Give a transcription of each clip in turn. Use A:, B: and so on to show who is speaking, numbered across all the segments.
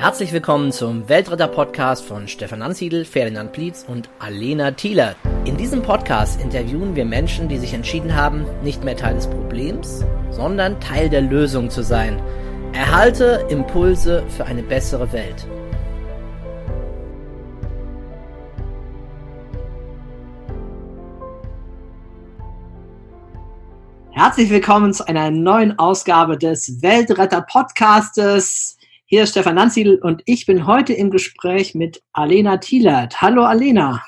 A: Herzlich willkommen zum Weltretter-Podcast von Stefan Ansiedel, Ferdinand Plietz und Alena Thieler. In diesem Podcast interviewen wir Menschen, die sich entschieden haben, nicht mehr Teil des Problems, sondern Teil der Lösung zu sein. Erhalte Impulse für eine bessere Welt. Herzlich willkommen zu einer neuen Ausgabe des Weltretter-Podcastes. Hier ist Stefan Nanziedl und ich bin heute im Gespräch mit Alena Thielert. Hallo Alena.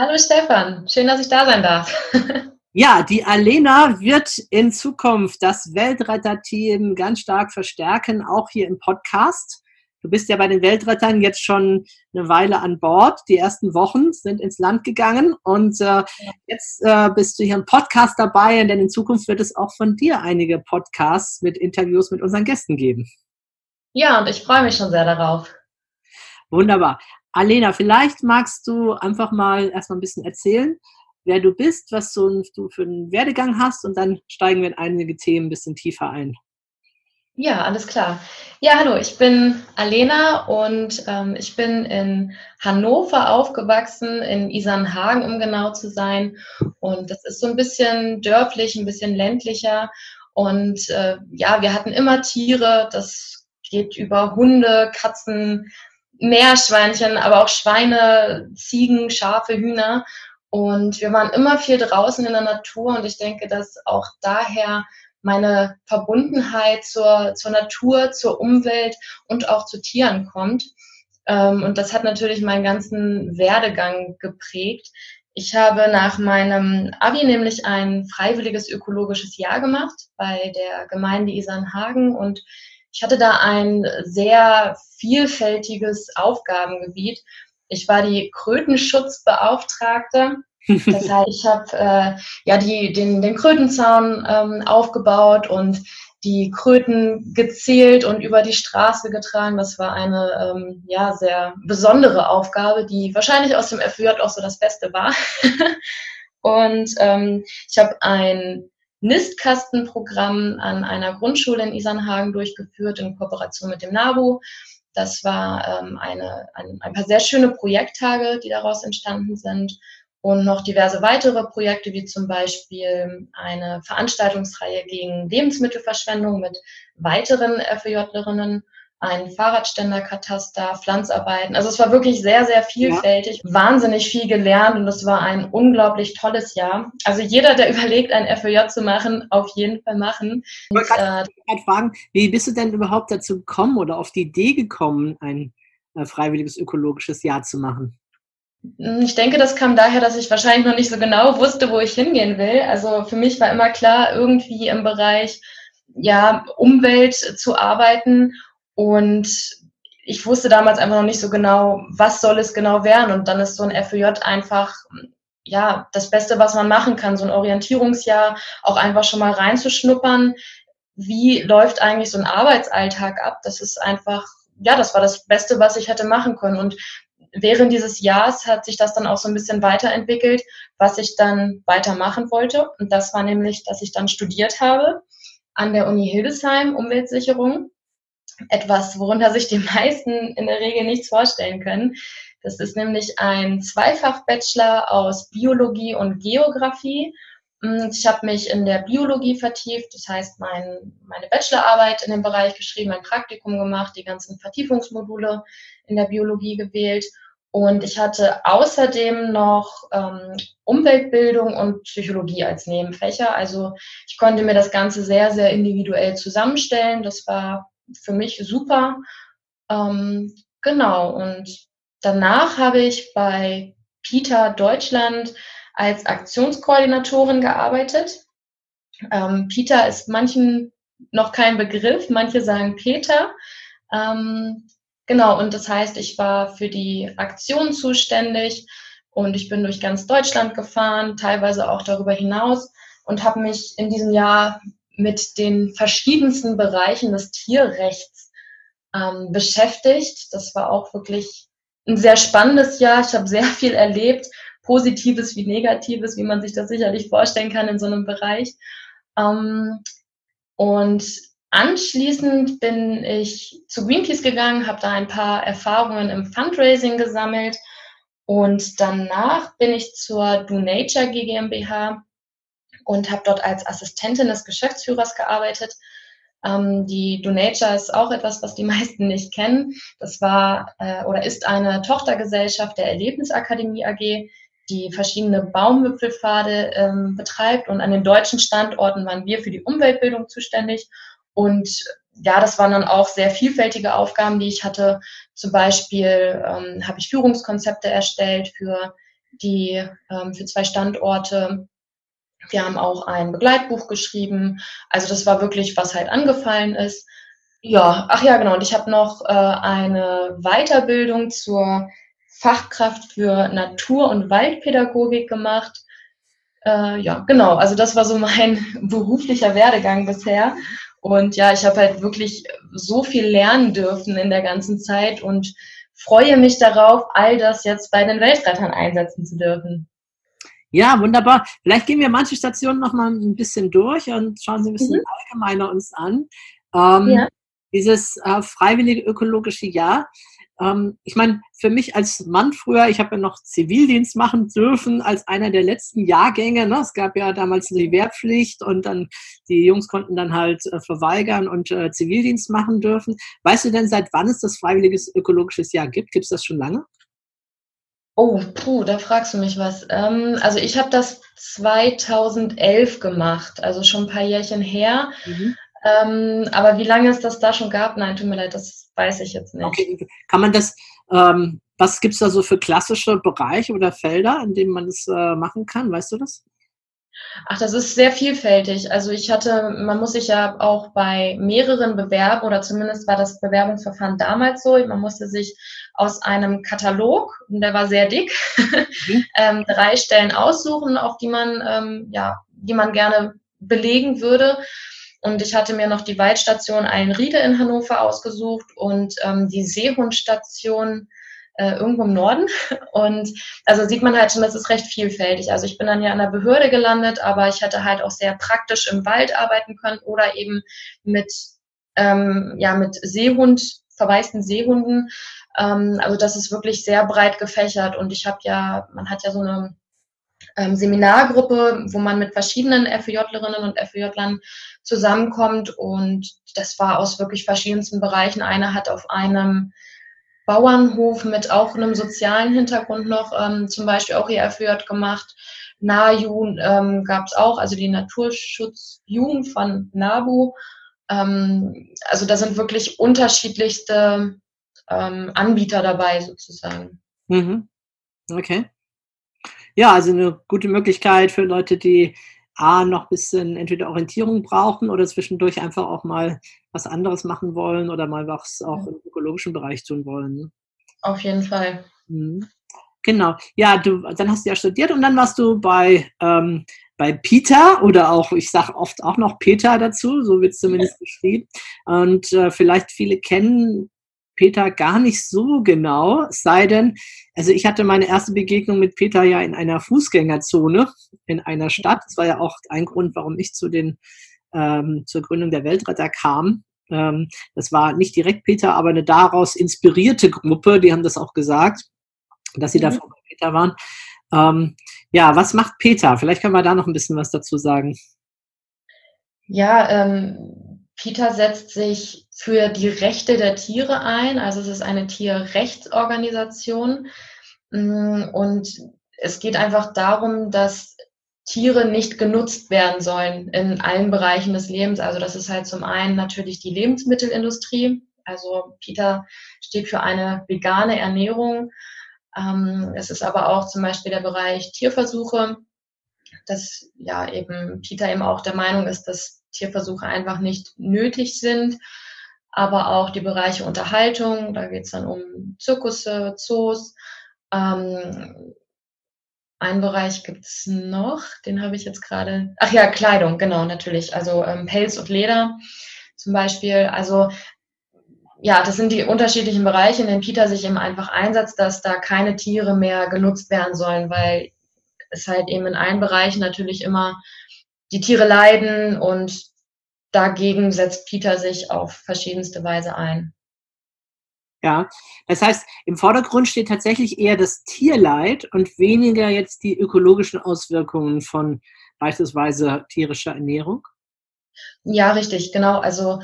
B: Hallo Stefan, schön, dass ich da sein darf.
A: ja, die Alena wird in Zukunft das Weltretterteam ganz stark verstärken, auch hier im Podcast. Du bist ja bei den Weltrettern jetzt schon eine Weile an Bord. Die ersten Wochen sind ins Land gegangen und äh, jetzt äh, bist du hier im Podcast dabei, denn in Zukunft wird es auch von dir einige Podcasts mit Interviews mit unseren Gästen geben.
B: Ja, und ich freue mich schon sehr darauf.
A: Wunderbar. Alena, vielleicht magst du einfach mal erstmal ein bisschen erzählen, wer du bist, was du, für einen Werdegang hast und dann steigen wir in einige Themen ein bisschen tiefer ein.
B: Ja, alles klar. Ja, hallo, ich bin Alena und ähm, ich bin in Hannover aufgewachsen, in Isernhagen, um genau zu sein. Und das ist so ein bisschen dörflich, ein bisschen ländlicher. Und äh, ja, wir hatten immer Tiere. Das geht über Hunde, Katzen, Meerschweinchen, aber auch Schweine, Ziegen, Schafe, Hühner. Und wir waren immer viel draußen in der Natur und ich denke, dass auch daher meine Verbundenheit zur, zur Natur, zur Umwelt und auch zu Tieren kommt. Ähm, und das hat natürlich meinen ganzen Werdegang geprägt. Ich habe nach meinem Abi nämlich ein freiwilliges ökologisches Jahr gemacht bei der Gemeinde Isernhagen und ich hatte da ein sehr vielfältiges Aufgabengebiet. Ich war die Krötenschutzbeauftragte. Das heißt, ich habe äh, ja die, den, den Krötenzaun ähm, aufgebaut und die Kröten gezählt und über die Straße getragen. Das war eine ähm, ja sehr besondere Aufgabe, die wahrscheinlich aus dem FJ auch so das Beste war. und ähm, ich habe ein Nistkastenprogramm an einer Grundschule in Isernhagen durchgeführt in Kooperation mit dem NABU. Das war ähm, eine, ein, ein paar sehr schöne Projekttage, die daraus entstanden sind und noch diverse weitere Projekte, wie zum Beispiel eine Veranstaltungsreihe gegen Lebensmittelverschwendung mit weiteren FEJlerinnen ein Fahrradständerkataster, Pflanzarbeiten. Also es war wirklich sehr, sehr vielfältig, ja. wahnsinnig viel gelernt und es war ein unglaublich tolles Jahr. Also jeder, der überlegt, ein FÖJ zu machen, auf jeden Fall machen.
A: Ich wollte gerade äh, fragen, wie bist du denn überhaupt dazu gekommen oder auf die Idee gekommen, ein äh, freiwilliges ökologisches Jahr zu machen?
B: Ich denke, das kam daher, dass ich wahrscheinlich noch nicht so genau wusste, wo ich hingehen will. Also für mich war immer klar, irgendwie im Bereich ja, Umwelt zu arbeiten und ich wusste damals einfach noch nicht so genau, was soll es genau werden. Und dann ist so ein FEJ einfach, ja, das Beste, was man machen kann, so ein Orientierungsjahr, auch einfach schon mal reinzuschnuppern. Wie läuft eigentlich so ein Arbeitsalltag ab? Das ist einfach, ja, das war das Beste, was ich hätte machen können. Und während dieses Jahres hat sich das dann auch so ein bisschen weiterentwickelt, was ich dann weitermachen wollte. Und das war nämlich, dass ich dann studiert habe an der Uni Hildesheim Umweltsicherung etwas, worunter sich die meisten in der Regel nichts vorstellen können. Das ist nämlich ein Zweifach-Bachelor aus Biologie und Geografie. Ich habe mich in der Biologie vertieft, das heißt mein, meine Bachelorarbeit in dem Bereich geschrieben, ein Praktikum gemacht, die ganzen Vertiefungsmodule in der Biologie gewählt. Und ich hatte außerdem noch ähm, Umweltbildung und Psychologie als Nebenfächer. Also ich konnte mir das Ganze sehr, sehr individuell zusammenstellen. Das war für mich super. Ähm, genau, und danach habe ich bei Peter Deutschland als Aktionskoordinatorin gearbeitet. Ähm, Peter ist manchen noch kein Begriff, manche sagen Peter. Ähm, genau, und das heißt, ich war für die Aktion zuständig und ich bin durch ganz Deutschland gefahren, teilweise auch darüber hinaus und habe mich in diesem Jahr mit den verschiedensten Bereichen des Tierrechts ähm, beschäftigt. Das war auch wirklich ein sehr spannendes Jahr. Ich habe sehr viel erlebt, Positives wie Negatives, wie man sich das sicherlich vorstellen kann in so einem Bereich. Ähm, und anschließend bin ich zu Greenpeace gegangen, habe da ein paar Erfahrungen im Fundraising gesammelt und danach bin ich zur Do Nature GmbH und habe dort als Assistentin des Geschäftsführers gearbeitet. Ähm, die Do Nature ist auch etwas, was die meisten nicht kennen. Das war äh, oder ist eine Tochtergesellschaft der Erlebnisakademie AG, die verschiedene Baumwipfelpfade ähm, betreibt. Und an den deutschen Standorten waren wir für die Umweltbildung zuständig. Und ja, das waren dann auch sehr vielfältige Aufgaben, die ich hatte. Zum Beispiel ähm, habe ich Führungskonzepte erstellt für die ähm, für zwei Standorte. Wir haben auch ein Begleitbuch geschrieben. Also das war wirklich, was halt angefallen ist. Ja, ach ja, genau. Und ich habe noch äh, eine Weiterbildung zur Fachkraft für Natur- und Waldpädagogik gemacht. Äh, ja, genau. Also das war so mein beruflicher Werdegang bisher. Und ja, ich habe halt wirklich so viel lernen dürfen in der ganzen Zeit und freue mich darauf, all das jetzt bei den Weltrettern einsetzen zu dürfen.
A: Ja, wunderbar. Vielleicht gehen wir manche Stationen noch mal ein bisschen durch und schauen sie ein bisschen mhm. allgemeiner uns an. Ähm, ja. Dieses äh, freiwillige ökologische Jahr ähm, ich meine, für mich als Mann früher, ich habe ja noch Zivildienst machen dürfen als einer der letzten Jahrgänge. Ne? Es gab ja damals die Wehrpflicht und dann die Jungs konnten dann halt äh, verweigern und äh, Zivildienst machen dürfen. Weißt du denn, seit wann es das freiwilliges ökologisches Jahr gibt? Gibt es das schon lange?
B: Oh, puh, da fragst du mich was. Ähm, also ich habe das 2011 gemacht, also schon ein paar Jährchen her. Mhm. Ähm, aber wie lange es das da schon gab, nein, tut mir leid, das weiß ich jetzt nicht.
A: Okay. Kann man das, ähm, was gibt es da so für klassische Bereiche oder Felder, in denen man das äh, machen kann? Weißt du das?
B: Ach, das ist sehr vielfältig. Also ich hatte, man muss sich ja auch bei mehreren bewerben oder zumindest war das Bewerbungsverfahren damals so. Man musste sich aus einem Katalog, der war sehr dick, mhm. ähm, drei Stellen aussuchen, auf die man, ähm, ja, die man gerne belegen würde. Und ich hatte mir noch die Waldstation Eilenriede in Hannover ausgesucht und ähm, die Seehundstation äh, irgendwo im Norden. Und also sieht man halt schon, das ist recht vielfältig. Also ich bin dann ja an der Behörde gelandet, aber ich hätte halt auch sehr praktisch im Wald arbeiten können oder eben mit, ähm, ja, mit Seehund, verwaisten Seehunden. Ähm, also das ist wirklich sehr breit gefächert und ich habe ja, man hat ja so eine ähm, Seminargruppe, wo man mit verschiedenen FEJlerinnen und FEJlern zusammenkommt. Und das war aus wirklich verschiedensten Bereichen. Eine hat auf einem Bauernhof mit auch einem sozialen Hintergrund noch ähm, zum Beispiel auch ihr FEJ gemacht. NAJU ähm, gab es auch, also die Naturschutzjugend von NABU. Ähm, also da sind wirklich unterschiedlichste ähm, Anbieter dabei sozusagen.
A: Mhm. Okay ja, also eine gute Möglichkeit für Leute, die A, noch ein bisschen entweder Orientierung brauchen oder zwischendurch einfach auch mal was anderes machen wollen oder mal was auch im ökologischen Bereich tun wollen. Ne?
B: Auf jeden Fall.
A: Mhm. Genau. Ja, du, dann hast du ja studiert und dann warst du bei, ähm, bei Peter oder auch, ich sage oft auch noch Peter dazu, so wird es zumindest ja. beschrieben. Und äh, vielleicht viele kennen Peter gar nicht so genau, sei denn, also ich hatte meine erste Begegnung mit Peter ja in einer Fußgängerzone in einer Stadt. Das war ja auch ein Grund, warum ich zu den, ähm, zur Gründung der Weltretter kam. Ähm, das war nicht direkt Peter, aber eine daraus inspirierte Gruppe, die haben das auch gesagt, dass sie mhm. davon bei Peter waren. Ähm, ja, was macht Peter? Vielleicht können wir da noch ein bisschen was dazu sagen.
B: Ja, ähm, Peter setzt sich für die Rechte der Tiere ein. Also es ist eine Tierrechtsorganisation. Mm, und es geht einfach darum, dass Tiere nicht genutzt werden sollen in allen Bereichen des Lebens. Also das ist halt zum einen natürlich die Lebensmittelindustrie. Also Peter steht für eine vegane Ernährung. Ähm, es ist aber auch zum Beispiel der Bereich Tierversuche, dass ja eben Peter eben auch der Meinung ist, dass Tierversuche einfach nicht nötig sind. Aber auch die Bereiche Unterhaltung, da geht es dann um Zirkusse, Zoos. Ähm, einen Bereich gibt es noch, den habe ich jetzt gerade. Ach ja, Kleidung, genau, natürlich. Also ähm, Pelz und Leder zum Beispiel. Also ja, das sind die unterschiedlichen Bereiche, in denen Peter sich eben einfach einsetzt, dass da keine Tiere mehr genutzt werden sollen, weil es halt eben in allen Bereichen natürlich immer die Tiere leiden und dagegen setzt Peter sich auf verschiedenste Weise ein.
A: Ja, das heißt, im Vordergrund steht tatsächlich eher das Tierleid und weniger jetzt die ökologischen Auswirkungen von beispielsweise tierischer Ernährung.
B: Ja, richtig, genau. Also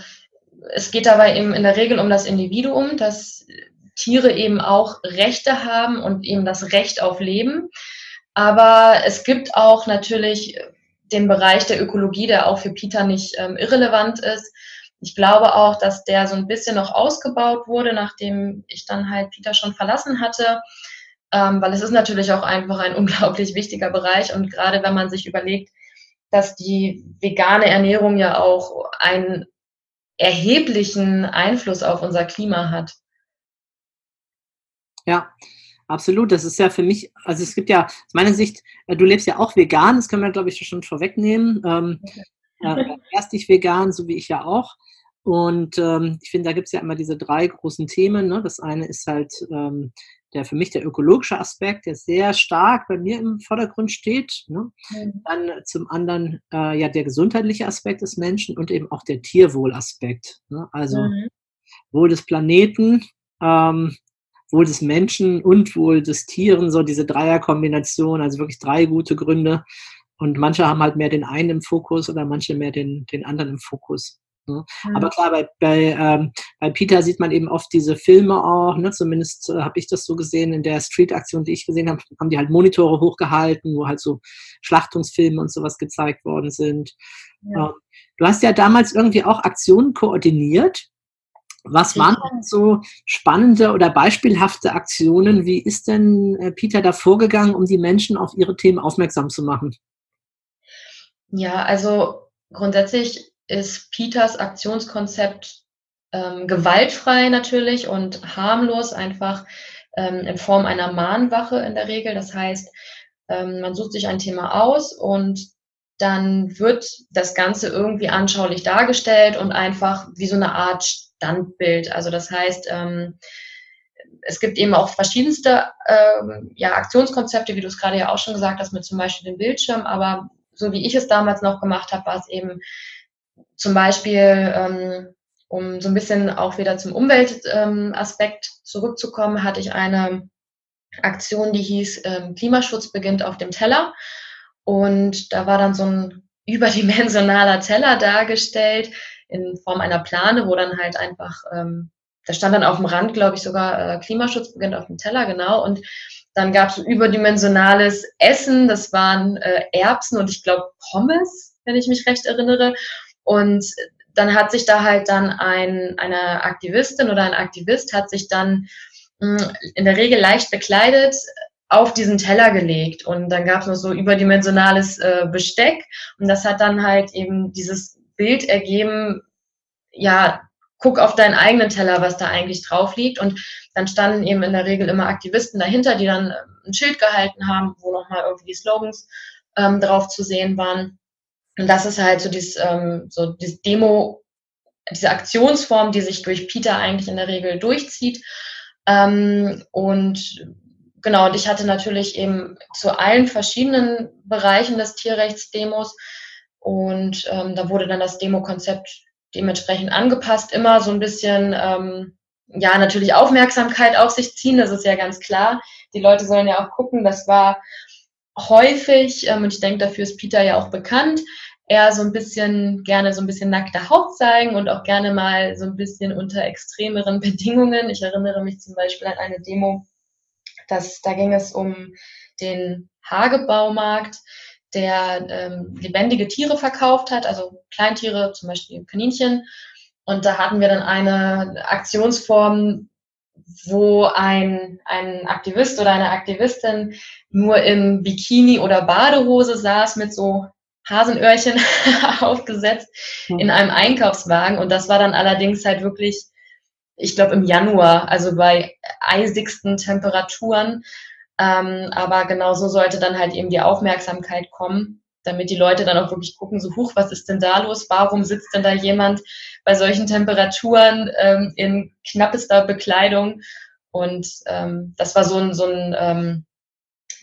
B: es geht dabei eben in der Regel um das Individuum, dass Tiere eben auch Rechte haben und eben das Recht auf Leben. Aber es gibt auch natürlich den Bereich der Ökologie, der auch für Peter nicht ähm, irrelevant ist. Ich glaube auch, dass der so ein bisschen noch ausgebaut wurde, nachdem ich dann halt Peter schon verlassen hatte, ähm, weil es ist natürlich auch einfach ein unglaublich wichtiger Bereich und gerade wenn man sich überlegt, dass die vegane Ernährung ja auch einen erheblichen Einfluss auf unser Klima hat.
A: Ja, absolut. Das ist ja für mich, also es gibt ja aus meiner Sicht, äh, du lebst ja auch vegan, das können wir, glaube ich, schon vorwegnehmen. Ähm, äh, erst dich vegan, so wie ich ja auch. Und ähm, ich finde, da gibt es ja immer diese drei großen Themen. Ne? Das eine ist halt ähm, der für mich der ökologische Aspekt, der sehr stark bei mir im Vordergrund steht. Ne? Mhm. Dann zum anderen äh, ja der gesundheitliche Aspekt des Menschen und eben auch der Tierwohlaspekt. Ne? Also mhm. Wohl des Planeten, ähm, Wohl des Menschen und Wohl des Tieren, so diese Dreierkombination, also wirklich drei gute Gründe. Und manche haben halt mehr den einen im Fokus oder manche mehr den, den anderen im Fokus. Ne? Mhm. Aber klar, bei, bei, ähm, bei Peter sieht man eben oft diese Filme auch, ne? zumindest äh, habe ich das so gesehen in der Street-Aktion, die ich gesehen habe, haben die halt Monitore hochgehalten, wo halt so Schlachtungsfilme und sowas gezeigt worden sind. Ja. Ähm, du hast ja damals irgendwie auch Aktionen koordiniert. Was waren denn so spannende oder beispielhafte Aktionen? Wie ist denn äh, Peter da vorgegangen, um die Menschen auf ihre Themen aufmerksam zu machen?
B: Ja, also grundsätzlich ist Peters Aktionskonzept ähm, gewaltfrei natürlich und harmlos, einfach ähm, in Form einer Mahnwache in der Regel. Das heißt, ähm, man sucht sich ein Thema aus und dann wird das Ganze irgendwie anschaulich dargestellt und einfach wie so eine Art Standbild. Also das heißt, ähm, es gibt eben auch verschiedenste ähm, ja, Aktionskonzepte, wie du es gerade ja auch schon gesagt hast, mit zum Beispiel dem Bildschirm, aber so wie ich es damals noch gemacht habe, war es eben zum Beispiel, ähm, um so ein bisschen auch wieder zum Umweltaspekt ähm, zurückzukommen, hatte ich eine Aktion, die hieß ähm, Klimaschutz beginnt auf dem Teller. Und da war dann so ein überdimensionaler Teller dargestellt in Form einer Plane, wo dann halt einfach, ähm, da stand dann auf dem Rand, glaube ich, sogar äh, Klimaschutz beginnt auf dem Teller, genau. Und dann gab es überdimensionales Essen, das waren äh, Erbsen und ich glaube Pommes, wenn ich mich recht erinnere. Und dann hat sich da halt dann ein, eine Aktivistin oder ein Aktivist hat sich dann mh, hm, in der Regel leicht bekleidet auf diesen Teller gelegt und dann gab es noch so überdimensionales äh, Besteck und das hat dann halt eben dieses Bild ergeben, ja, guck auf deinen eigenen Teller, was da eigentlich drauf liegt und dann standen eben in der Regel immer Aktivisten dahinter, die dann ein Schild gehalten haben, wo nochmal irgendwie die Slogans ähm, drauf zu sehen waren. Und das ist halt so dieses, ähm, so dieses Demo, diese Aktionsform, die sich durch Peter eigentlich in der Regel durchzieht. Ähm, und genau, und ich hatte natürlich eben zu allen verschiedenen Bereichen des Tierrechts Demos. Und ähm, da wurde dann das Demo-Konzept dementsprechend angepasst, immer so ein bisschen, ähm, ja, natürlich Aufmerksamkeit auf sich ziehen, das ist ja ganz klar. Die Leute sollen ja auch gucken, das war häufig, ähm, und ich denke, dafür ist Peter ja auch bekannt, eher so ein bisschen gerne so ein bisschen nackte Haut zeigen und auch gerne mal so ein bisschen unter extremeren Bedingungen. Ich erinnere mich zum Beispiel an eine Demo, dass da ging es um den Hagebaumarkt, der ähm, lebendige Tiere verkauft hat, also Kleintiere, zum Beispiel Kaninchen. Und da hatten wir dann eine Aktionsform, wo ein, ein Aktivist oder eine Aktivistin nur im Bikini oder Badehose saß mit so Hasenöhrchen aufgesetzt in einem Einkaufswagen. Und das war dann allerdings halt wirklich, ich glaube, im Januar, also bei eisigsten Temperaturen. Ähm, aber genauso sollte dann halt eben die Aufmerksamkeit kommen, damit die Leute dann auch wirklich gucken, so huch, was ist denn da los? Warum sitzt denn da jemand bei solchen Temperaturen ähm, in knappester Bekleidung? Und ähm, das war so ein, so ein ähm,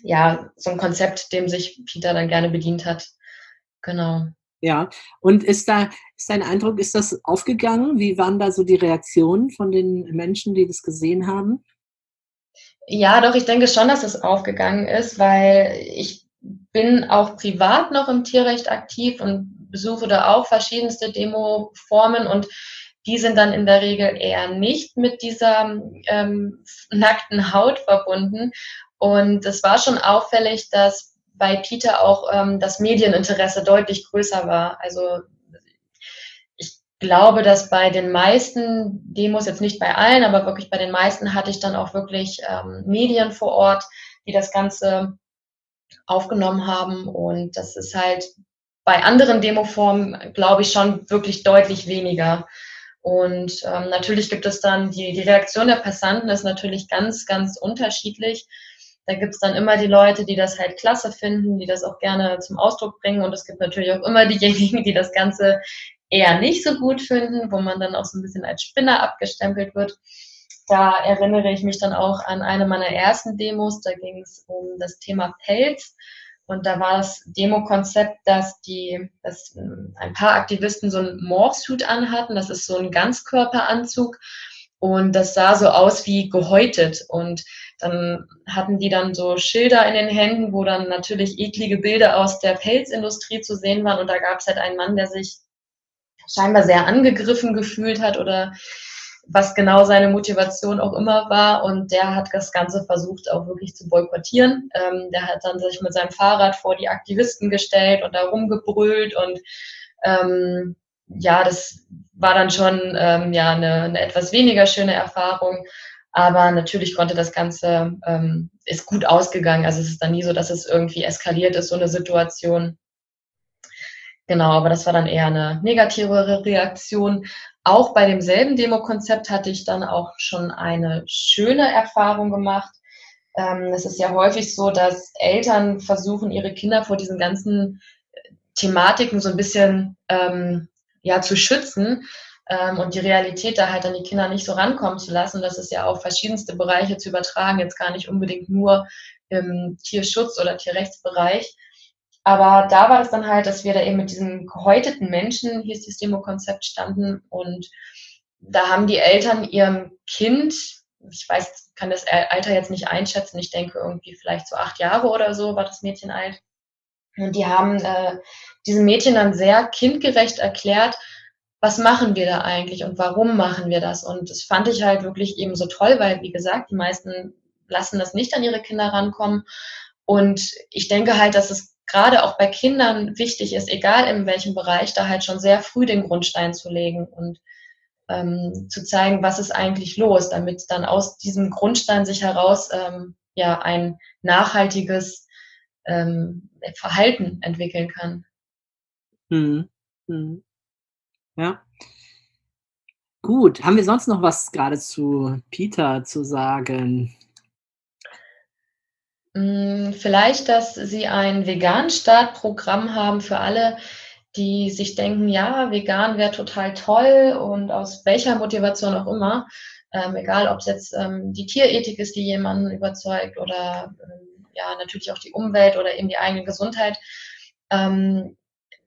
B: ja, so ein Konzept, dem sich Peter dann gerne bedient hat. Genau.
A: Ja, und ist da, ist dein Eindruck, ist das aufgegangen? Wie waren da so die Reaktionen von den Menschen, die das gesehen haben?
B: Ja, doch, ich denke schon, dass es aufgegangen ist, weil ich bin auch privat noch im Tierrecht aktiv und besuche da auch verschiedenste Demo-Formen und die sind dann in der Regel eher nicht mit dieser ähm, nackten Haut verbunden. Und es war schon auffällig, dass bei Peter auch ähm, das Medieninteresse deutlich größer war. Also glaube, dass bei den meisten Demos, jetzt nicht bei allen, aber wirklich bei den meisten hatte ich dann auch wirklich ähm, Medien vor Ort, die das Ganze aufgenommen haben. Und das ist halt bei anderen Demoformen, glaube ich, schon wirklich deutlich weniger. Und ähm, natürlich gibt es dann, die, die Reaktion der Passanten ist natürlich ganz, ganz unterschiedlich. Da gibt es dann immer die Leute, die das halt klasse finden, die das auch gerne zum Ausdruck bringen. Und es gibt natürlich auch immer diejenigen, die das Ganze eher nicht so gut finden, wo man dann auch so ein bisschen als Spinner abgestempelt wird. Da erinnere ich mich dann auch an eine meiner ersten Demos. Da ging es um das Thema Pelz. Und da war das Demo-Konzept, dass die, dass ein paar Aktivisten so einen Morphsuit anhatten. Das ist so ein Ganzkörperanzug. Und das sah so aus wie gehäutet. Und dann hatten die dann so Schilder in den Händen, wo dann natürlich eklige Bilder aus der Pelzindustrie zu sehen waren. Und da gab es halt einen Mann, der sich scheinbar sehr angegriffen gefühlt hat oder was genau seine Motivation auch immer war. Und der hat das Ganze versucht auch wirklich zu boykottieren. Ähm, der hat dann sich mit seinem Fahrrad vor die Aktivisten gestellt und da rumgebrüllt und ähm, ja, das war dann schon ähm, ja eine, eine etwas weniger schöne Erfahrung. Aber natürlich konnte das Ganze, ähm, ist gut ausgegangen. Also es ist dann nie so, dass es irgendwie eskaliert ist, so eine Situation. Genau, aber das war dann eher eine negativere Reaktion. Auch bei demselben Demo-Konzept hatte ich dann auch schon eine schöne Erfahrung gemacht. Ähm, es ist ja häufig so, dass Eltern versuchen, ihre Kinder vor diesen ganzen Thematiken so ein bisschen ähm, ja, zu schützen ähm, und die Realität da halt an die Kinder nicht so rankommen zu lassen. Das ist ja auf verschiedenste Bereiche zu übertragen, jetzt gar nicht unbedingt nur im Tierschutz- oder Tierrechtsbereich. Aber da war es dann halt, dass wir da eben mit diesen gehäuteten Menschen, ist das Demo-Konzept, standen und da haben die Eltern ihrem Kind, ich weiß, kann das Alter jetzt nicht einschätzen, ich denke irgendwie vielleicht so acht Jahre oder so war das Mädchen alt. Und die haben äh, diesem Mädchen dann sehr kindgerecht erklärt, was machen wir da eigentlich und warum machen wir das? Und das fand ich halt wirklich eben so toll, weil, wie gesagt, die meisten lassen das nicht an ihre Kinder rankommen. Und ich denke halt, dass es gerade auch bei Kindern wichtig ist, egal in welchem Bereich, da halt schon sehr früh den Grundstein zu legen und ähm, zu zeigen, was ist eigentlich los, damit dann aus diesem Grundstein sich heraus ähm, ja ein nachhaltiges ähm, Verhalten entwickeln kann.
A: Hm. Hm. Ja. Gut, haben wir sonst noch was gerade zu Peter zu sagen?
B: Hm, vielleicht, dass Sie ein Vegan-Startprogramm haben für alle, die sich denken, ja, vegan wäre total toll und aus welcher Motivation auch immer, ähm, egal ob es jetzt ähm, die Tierethik ist, die jemanden überzeugt oder ähm, ja, natürlich auch die Umwelt oder eben die eigene Gesundheit. Ähm,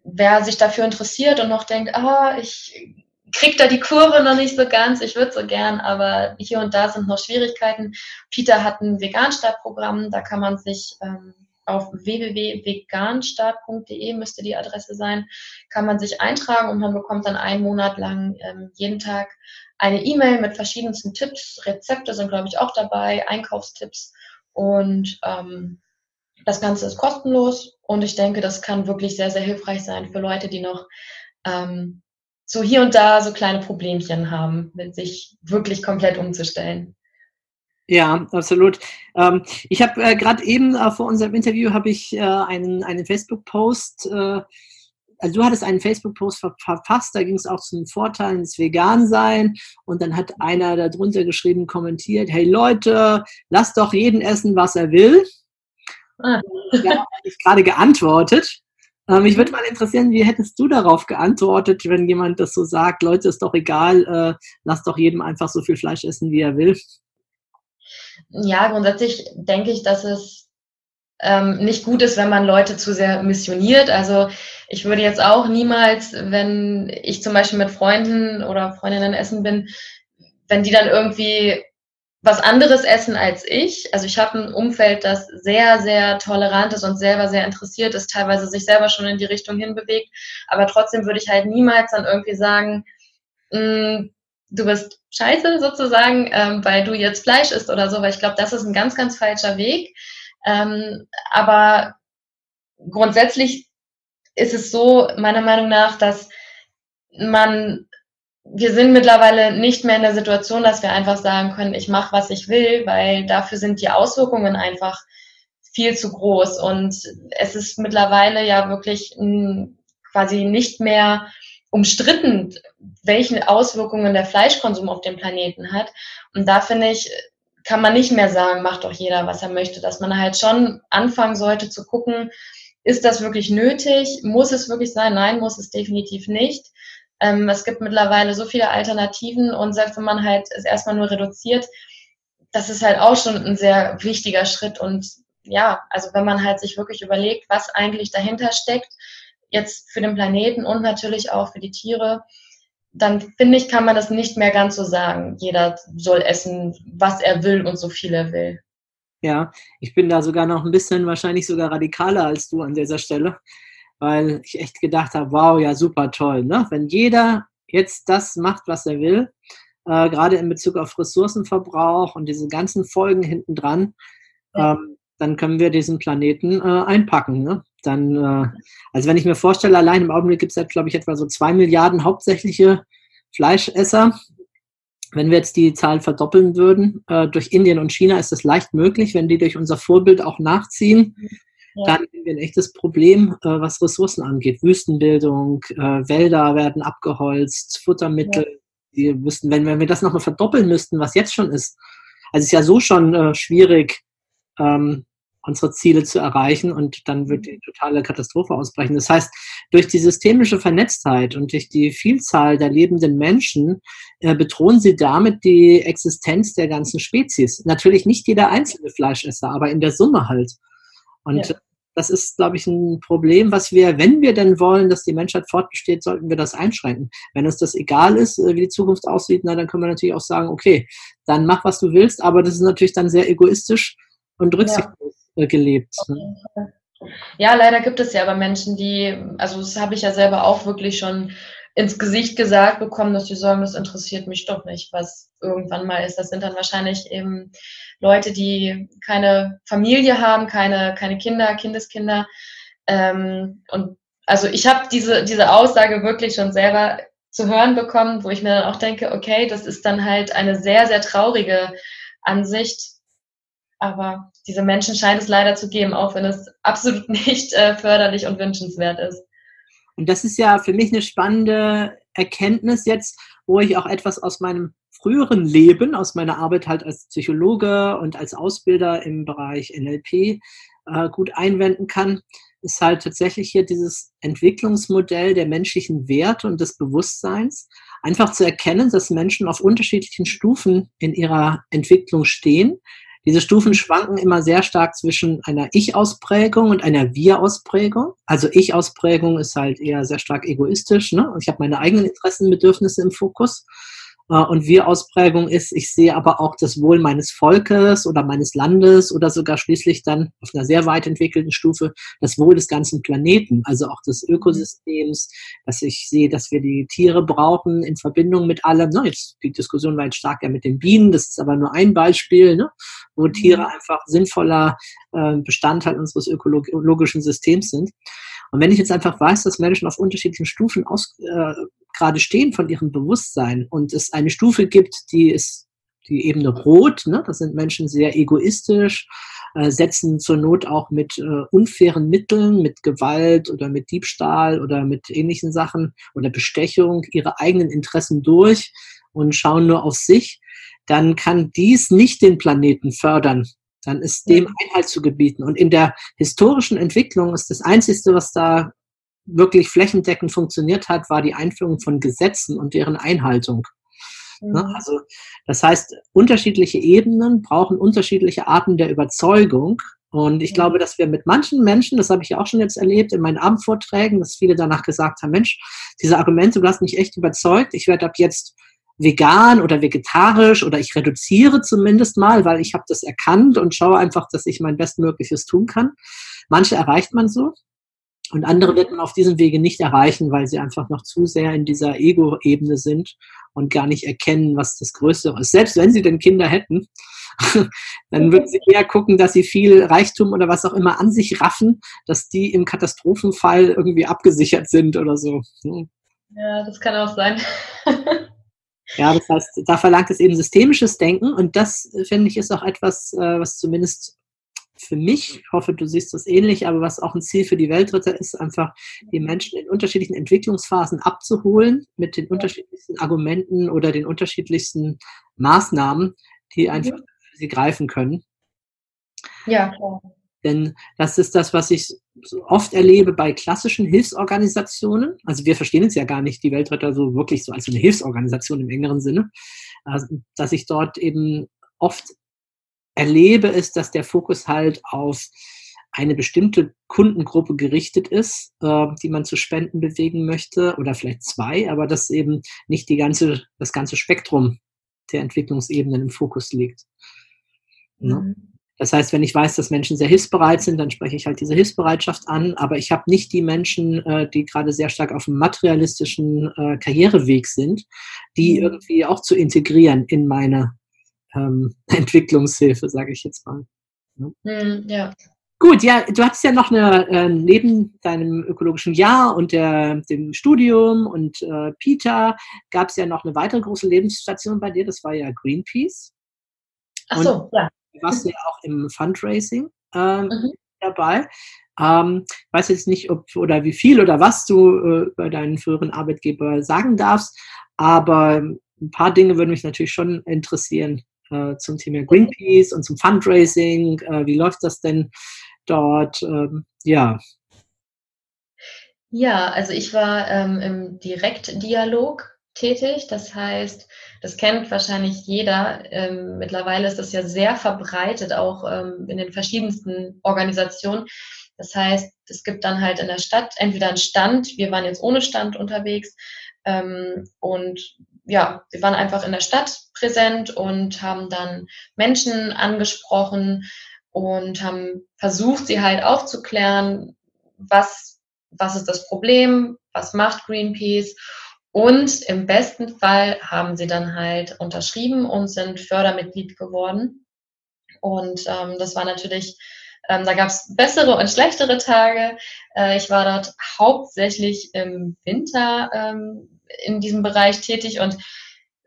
B: wer sich dafür interessiert und noch denkt, ah, ich krieg da die Kurve noch nicht so ganz, ich würde so gern, aber hier und da sind noch Schwierigkeiten. Peter hat ein Veganstartprogramm, da kann man sich ähm, auf www.veganstart.de müsste die Adresse sein, kann man sich eintragen und man bekommt dann einen Monat lang ähm, jeden Tag eine E-Mail mit verschiedensten Tipps. Rezepte sind, glaube ich, auch dabei, Einkaufstipps und ähm, das Ganze ist kostenlos und ich denke, das kann wirklich sehr, sehr hilfreich sein für Leute, die noch ähm, so hier und da so kleine Problemchen haben, mit sich wirklich komplett umzustellen.
A: Ja, absolut. Ähm, ich habe äh, gerade eben äh, vor unserem Interview habe ich äh, einen, einen Facebook-Post, äh, also du hattest einen Facebook-Post ver verfasst, da ging es auch zu den Vorteilen des Vegansein und dann hat einer darunter geschrieben, kommentiert, hey Leute, lasst doch jeden essen, was er will. Ah. Ja, habe ich gerade geantwortet. Ähm, mich würde mal interessieren, wie hättest du darauf geantwortet, wenn jemand das so sagt, Leute, ist doch egal, äh, lass doch jedem einfach so viel Fleisch essen, wie er will?
B: Ja, grundsätzlich denke ich, dass es ähm, nicht gut ist, wenn man Leute zu sehr missioniert. Also ich würde jetzt auch niemals, wenn ich zum Beispiel mit Freunden oder Freundinnen essen bin, wenn die dann irgendwie was anderes essen als ich. Also ich habe ein Umfeld, das sehr, sehr tolerant ist und selber sehr interessiert ist, teilweise sich selber schon in die Richtung hinbewegt. Aber trotzdem würde ich halt niemals dann irgendwie sagen, mm, du bist scheiße sozusagen, ähm, weil du jetzt Fleisch isst oder so, weil ich glaube, das ist ein ganz, ganz falscher Weg. Ähm, aber grundsätzlich ist es so, meiner Meinung nach, dass man wir sind mittlerweile nicht mehr in der Situation, dass wir einfach sagen können, ich mache, was ich will, weil dafür sind die Auswirkungen einfach viel zu groß. Und es ist mittlerweile ja wirklich quasi nicht mehr umstritten, welche Auswirkungen der Fleischkonsum auf dem Planeten hat. Und da finde ich, kann man nicht mehr sagen, macht doch jeder, was er möchte, dass man halt schon anfangen sollte zu gucken, ist das wirklich nötig? Muss es wirklich sein? Nein, muss es definitiv nicht. Ähm, es gibt mittlerweile so viele Alternativen und selbst wenn man halt es erstmal nur reduziert, das ist halt auch schon ein sehr wichtiger Schritt und ja, also wenn man halt sich wirklich überlegt, was eigentlich dahinter steckt, jetzt für den Planeten und natürlich auch für die Tiere, dann finde ich, kann man das nicht mehr ganz so sagen. Jeder soll essen, was er will und so viel er will.
A: Ja, ich bin da sogar noch ein bisschen wahrscheinlich sogar radikaler als du an dieser Stelle weil ich echt gedacht habe, wow, ja, super toll. Ne? Wenn jeder jetzt das macht, was er will, äh, gerade in Bezug auf Ressourcenverbrauch und diese ganzen Folgen hinten dran, ja. ähm, dann können wir diesen Planeten äh, einpacken. Ne? Dann, äh, also wenn ich mir vorstelle, allein im Augenblick gibt es ja, glaube ich, etwa so zwei Milliarden hauptsächliche Fleischesser. Wenn wir jetzt die Zahl verdoppeln würden, äh, durch Indien und China ist das leicht möglich, wenn die durch unser Vorbild auch nachziehen. Mhm ja. dann haben wir ein echtes Problem, äh, was Ressourcen angeht. Wüstenbildung, äh, Wälder werden abgeholzt, Futtermittel. Ja. Wir müssten, wenn, wenn wir das nochmal verdoppeln müssten, was jetzt schon ist, also es ist ja so schon äh, schwierig, ähm, unsere Ziele zu erreichen und dann wird die totale Katastrophe ausbrechen. Das heißt, durch die systemische Vernetztheit und durch die Vielzahl der lebenden Menschen äh, bedrohen sie damit die Existenz der ganzen Spezies. Natürlich nicht jeder einzelne Fleischesser, aber in der Summe halt. Und ja. das ist, glaube ich, ein Problem, was wir, wenn wir denn wollen, dass die Menschheit fortbesteht, sollten wir das einschränken. Wenn uns das egal ist, äh, wie die Zukunft aussieht, na, dann können wir natürlich auch sagen, okay, dann mach, was du willst, aber das ist natürlich dann sehr egoistisch und rücksichtslos ja. Äh, gelebt. Ne?
B: Ja, leider gibt es ja aber Menschen, die, also das habe ich ja selber auch wirklich schon ins Gesicht gesagt bekommen, dass sie sagen, das interessiert mich doch nicht, was irgendwann mal ist. Das sind dann wahrscheinlich eben Leute, die keine Familie haben, keine, keine Kinder, Kindeskinder. Ähm, und also ich habe diese, diese Aussage wirklich schon selber zu hören bekommen, wo ich mir dann auch denke, okay, das ist dann halt eine sehr, sehr traurige Ansicht. Aber diese Menschen scheint es leider zu geben, auch wenn es absolut nicht äh, förderlich und wünschenswert ist.
A: Und das ist ja für mich eine spannende Erkenntnis jetzt, wo ich auch etwas aus meinem früheren Leben, aus meiner Arbeit halt als Psychologe und als Ausbilder im Bereich NLP äh, gut einwenden kann, ist halt tatsächlich hier dieses Entwicklungsmodell der menschlichen Werte und des Bewusstseins. Einfach zu erkennen, dass Menschen auf unterschiedlichen Stufen in ihrer Entwicklung stehen. Diese Stufen schwanken immer sehr stark zwischen einer Ich-Ausprägung und einer Wir-Ausprägung. Also Ich-Ausprägung ist halt eher sehr stark egoistisch. Ne? Ich habe meine eigenen Interessen, Bedürfnisse im Fokus. Äh, und Wir-Ausprägung ist, ich sehe aber auch das Wohl meines Volkes oder meines Landes oder sogar schließlich dann auf einer sehr weit entwickelten Stufe das Wohl des ganzen Planeten, also auch des Ökosystems, dass ich sehe, dass wir die Tiere brauchen in Verbindung mit allem. Jetzt, die Diskussion war jetzt stark ja mit den Bienen, das ist aber nur ein Beispiel, ne? wo Tiere mhm. einfach sinnvoller äh, Bestandteil unseres ökologischen Systems sind. Und wenn ich jetzt einfach weiß, dass Menschen auf unterschiedlichen Stufen aus, äh, gerade stehen von ihrem Bewusstsein und es eine Stufe gibt, die ist die Ebene Rot, ne? das sind Menschen sehr egoistisch, äh, setzen zur Not auch mit äh, unfairen Mitteln, mit Gewalt oder mit Diebstahl oder mit ähnlichen Sachen oder Bestechung ihre eigenen Interessen durch und schauen nur auf sich, dann kann dies nicht den Planeten fördern. Dann ist dem Einhalt zu gebieten. Und in der historischen Entwicklung ist das Einzige, was da wirklich flächendeckend funktioniert hat, war die Einführung von Gesetzen und deren Einhaltung. Ne? Mhm. Also, das heißt, unterschiedliche Ebenen brauchen unterschiedliche Arten der Überzeugung Und ich glaube, dass wir mit manchen Menschen, das habe ich ja auch schon jetzt erlebt in meinen Abendvorträgen, dass viele danach gesagt haben, Mensch, diese Argumente, du hast mich echt überzeugt, ich werde ab jetzt vegan oder vegetarisch oder ich reduziere zumindest mal, weil ich habe das erkannt und schaue einfach, dass ich mein Bestmögliches tun kann. Manche erreicht man so und andere wird man auf diesem Wege nicht erreichen, weil sie einfach noch zu sehr in dieser Ego-Ebene sind und gar nicht erkennen, was das Größere ist. Selbst wenn sie denn Kinder hätten, dann würden sie eher gucken, dass sie viel Reichtum oder was auch immer an sich raffen, dass die im Katastrophenfall irgendwie abgesichert sind oder so.
B: Hm. Ja, das kann auch sein.
A: ja, das heißt, da verlangt es eben systemisches Denken und das, finde ich, ist auch etwas, äh, was zumindest für mich, ich hoffe, du siehst das ähnlich, aber was auch ein Ziel für die Weltritter ist, einfach die Menschen in unterschiedlichen Entwicklungsphasen abzuholen mit den unterschiedlichsten Argumenten oder den unterschiedlichsten Maßnahmen, die mhm. einfach für sie greifen können.
B: Ja, klar.
A: Denn das ist das, was ich oft erlebe bei klassischen Hilfsorganisationen. Also wir verstehen uns ja gar nicht, die Weltretter so wirklich so als eine Hilfsorganisation im engeren Sinne. Also, dass ich dort eben oft erlebe, ist, dass der Fokus halt auf eine bestimmte Kundengruppe gerichtet ist, äh, die man zu Spenden bewegen möchte, oder vielleicht zwei, aber dass eben nicht die ganze, das ganze Spektrum der Entwicklungsebenen im Fokus liegt. Ne? Mhm. Das heißt, wenn ich weiß, dass Menschen sehr hilfsbereit sind, dann spreche ich halt diese Hilfsbereitschaft an, aber ich habe nicht die Menschen, äh, die gerade sehr stark auf dem materialistischen äh, Karriereweg sind, die mhm. irgendwie auch zu integrieren in meine ähm, Entwicklungshilfe, sage ich jetzt mal.
B: Mhm, ja.
A: Gut, ja, du hattest ja noch eine, äh, neben deinem ökologischen Jahr und der, dem Studium und äh, Peter, gab es ja noch eine weitere große Lebensstation bei dir, das war ja Greenpeace.
B: Ach so, ja.
A: Du warst ja auch im Fundraising äh, mhm. dabei. Ähm, ich weiß jetzt nicht, ob oder wie viel oder was du äh, bei deinen früheren Arbeitgeber sagen darfst, aber ein paar Dinge würden mich natürlich schon interessieren, äh, zum Thema Greenpeace und zum Fundraising. Äh, wie läuft das denn dort? Ähm, ja.
B: Ja, also ich war ähm, im Direktdialog tätig. Das heißt, das kennt wahrscheinlich jeder. Ähm, mittlerweile ist das ja sehr verbreitet, auch ähm, in den verschiedensten Organisationen. Das heißt, es gibt dann halt in der Stadt entweder einen Stand, wir waren jetzt ohne Stand unterwegs, ähm, und ja, wir waren einfach in der Stadt präsent und haben dann Menschen angesprochen und haben versucht, sie halt aufzuklären, was, was ist das Problem, was macht Greenpeace und im besten Fall haben sie dann halt unterschrieben und sind Fördermitglied geworden. Und ähm, das war natürlich, ähm, da gab es bessere und schlechtere Tage. Äh, ich war dort hauptsächlich im Winter ähm, in diesem Bereich tätig und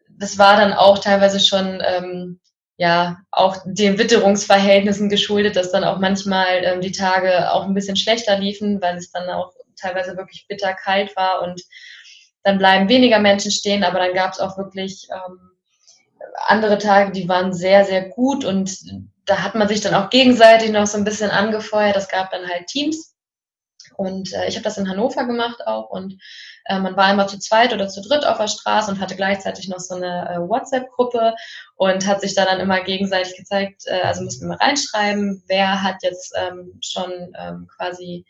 B: das war dann auch teilweise schon ähm, ja auch den Witterungsverhältnissen geschuldet, dass dann auch manchmal ähm, die Tage auch ein bisschen schlechter liefen, weil es dann auch teilweise wirklich bitter kalt war und dann bleiben weniger Menschen stehen, aber dann gab es auch wirklich ähm, andere Tage, die waren sehr, sehr gut und da hat man sich dann auch gegenseitig noch so ein bisschen angefeuert. Es gab dann halt Teams und äh, ich habe das in Hannover gemacht auch und äh, man war immer zu zweit oder zu dritt auf der Straße und hatte gleichzeitig noch so eine äh, WhatsApp-Gruppe und hat sich da dann immer gegenseitig gezeigt, äh, also mussten wir mal reinschreiben, wer hat jetzt ähm, schon ähm, quasi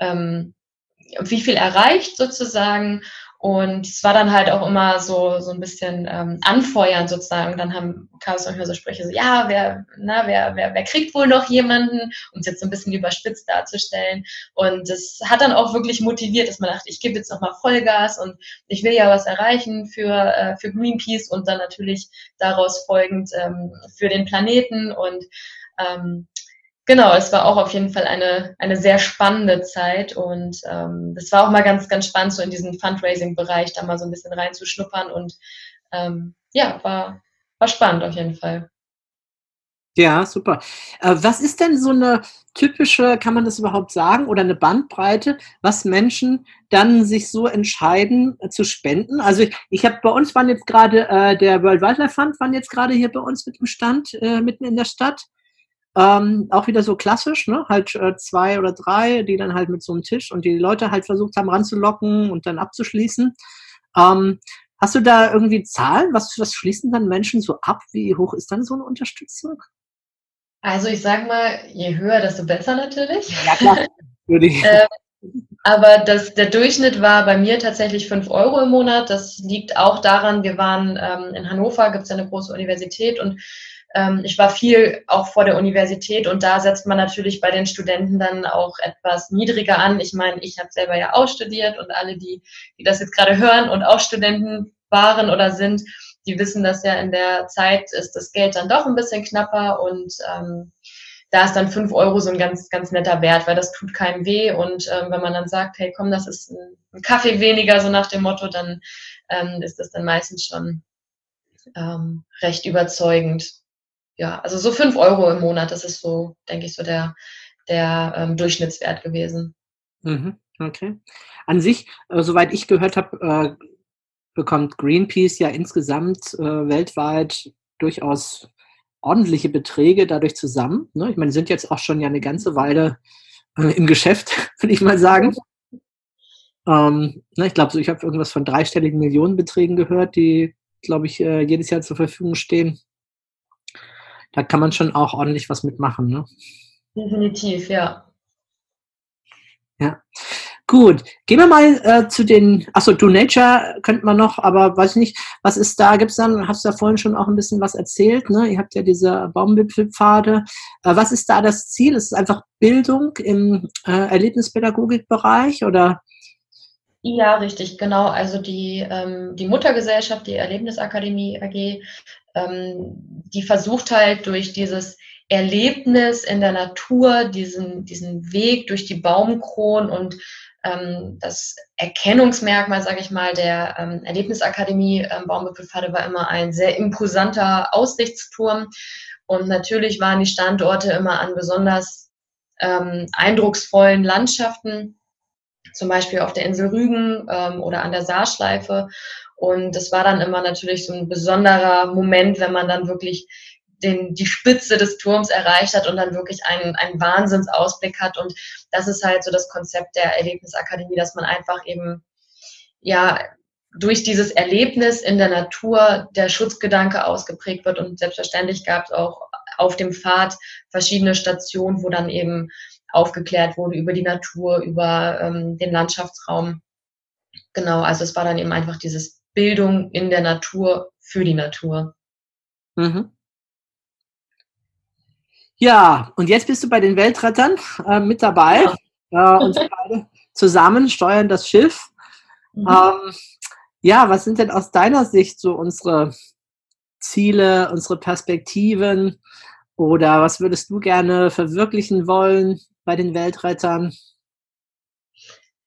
B: ähm, wie viel erreicht sozusagen und es war dann halt auch immer so, so ein bisschen ähm, anfeuern sozusagen. Dann haben, kam es manchmal so Sprüche so, ja, wer, na, wer, wer, wer kriegt wohl noch jemanden, um es jetzt so ein bisschen überspitzt darzustellen. Und das hat dann auch wirklich motiviert, dass man dachte, ich gebe jetzt nochmal Vollgas und ich will ja was erreichen für, äh, für Greenpeace und dann natürlich daraus folgend ähm, für den Planeten. Und ähm, Genau, es war auch auf jeden Fall eine, eine sehr spannende Zeit und ähm, das war auch mal ganz, ganz spannend, so in diesen Fundraising-Bereich da mal so ein bisschen reinzuschnuppern und ähm, ja, war, war spannend auf jeden Fall.
A: Ja, super. Äh, was ist denn so eine typische, kann man das überhaupt sagen, oder eine Bandbreite, was Menschen dann sich so entscheiden äh, zu spenden? Also ich, ich habe bei uns waren jetzt gerade äh, der World Wildlife Fund waren jetzt gerade hier bei uns mit dem Stand äh, mitten in der Stadt. Ähm, auch wieder so klassisch, ne? Halt äh, zwei oder drei, die dann halt mit so einem Tisch und die Leute halt versucht haben ranzulocken und dann abzuschließen. Ähm, hast du da irgendwie Zahlen? Was, was schließen dann Menschen so ab? Wie hoch ist dann so eine Unterstützung?
B: Also ich sag mal, je höher, desto besser natürlich. Ja, klar. ähm, aber das, der Durchschnitt war bei mir tatsächlich fünf Euro im Monat. Das liegt auch daran, wir waren ähm, in Hannover, gibt es ja eine große Universität und ich war viel auch vor der Universität und da setzt man natürlich bei den Studenten dann auch etwas niedriger an. Ich meine, ich habe selber ja auch studiert und alle, die, die das jetzt gerade hören und auch Studenten waren oder sind, die wissen, dass ja in der Zeit ist das Geld dann doch ein bisschen knapper und ähm, da ist dann fünf Euro so ein ganz, ganz netter Wert, weil das tut keinem weh. Und ähm, wenn man dann sagt, hey, komm, das ist ein, ein Kaffee weniger, so nach dem Motto, dann ähm, ist das dann meistens schon ähm, recht überzeugend. Ja, also so fünf Euro im Monat, das ist so, denke ich, so der, der ähm, Durchschnittswert gewesen.
A: Mhm, okay. An sich, äh, soweit ich gehört habe, äh, bekommt Greenpeace ja insgesamt äh, weltweit durchaus ordentliche Beträge dadurch zusammen. Ne? Ich meine, die sind jetzt auch schon ja eine ganze Weile äh, im Geschäft, würde ich mal sagen. Ähm, ne, ich glaube, so, ich habe irgendwas von dreistelligen Millionenbeträgen gehört, die, glaube ich, äh, jedes Jahr zur Verfügung stehen. Da kann man schon auch ordentlich was mitmachen. Ne?
B: Definitiv, ja.
A: Ja. Gut, gehen wir mal äh, zu den, achso, Do Nature könnte man noch, aber weiß ich nicht, was ist da, gibt es dann, hast du ja vorhin schon auch ein bisschen was erzählt, ne? Ihr habt ja diese Baumwipfelpfade. Äh, was ist da das Ziel? Ist es einfach Bildung im äh, Erlebnispädagogikbereich oder?
B: Ja, richtig, genau. Also die, ähm, die Muttergesellschaft, die Erlebnisakademie AG, ähm, die versucht halt durch dieses Erlebnis in der Natur, diesen, diesen Weg durch die Baumkronen und ähm, das Erkennungsmerkmal, sage ich mal, der ähm, Erlebnisakademie ähm, Baumwipfelpfade war immer ein sehr imposanter Aussichtsturm. Und natürlich waren die Standorte immer an besonders ähm, eindrucksvollen Landschaften, zum Beispiel auf der Insel Rügen ähm, oder an der Saarschleife. Und das war dann immer natürlich so ein besonderer Moment, wenn man dann wirklich den, die Spitze des Turms erreicht hat und dann wirklich einen, einen Wahnsinnsausblick hat. Und das ist halt so das Konzept der Erlebnisakademie, dass man einfach eben, ja, durch dieses Erlebnis in der Natur der Schutzgedanke ausgeprägt wird. Und selbstverständlich gab es auch auf dem Pfad verschiedene Stationen, wo dann eben aufgeklärt wurde über die Natur, über ähm, den Landschaftsraum. Genau, also es war dann eben einfach dieses Bildung in der Natur für die Natur. Mhm.
A: Ja, und jetzt bist du bei den Weltrettern äh, mit dabei. Ja. Äh, und beide zusammen steuern das Schiff. Mhm. Ähm, ja, was sind denn aus deiner Sicht so unsere Ziele, unsere Perspektiven? Oder was würdest du gerne verwirklichen wollen bei den Weltrettern?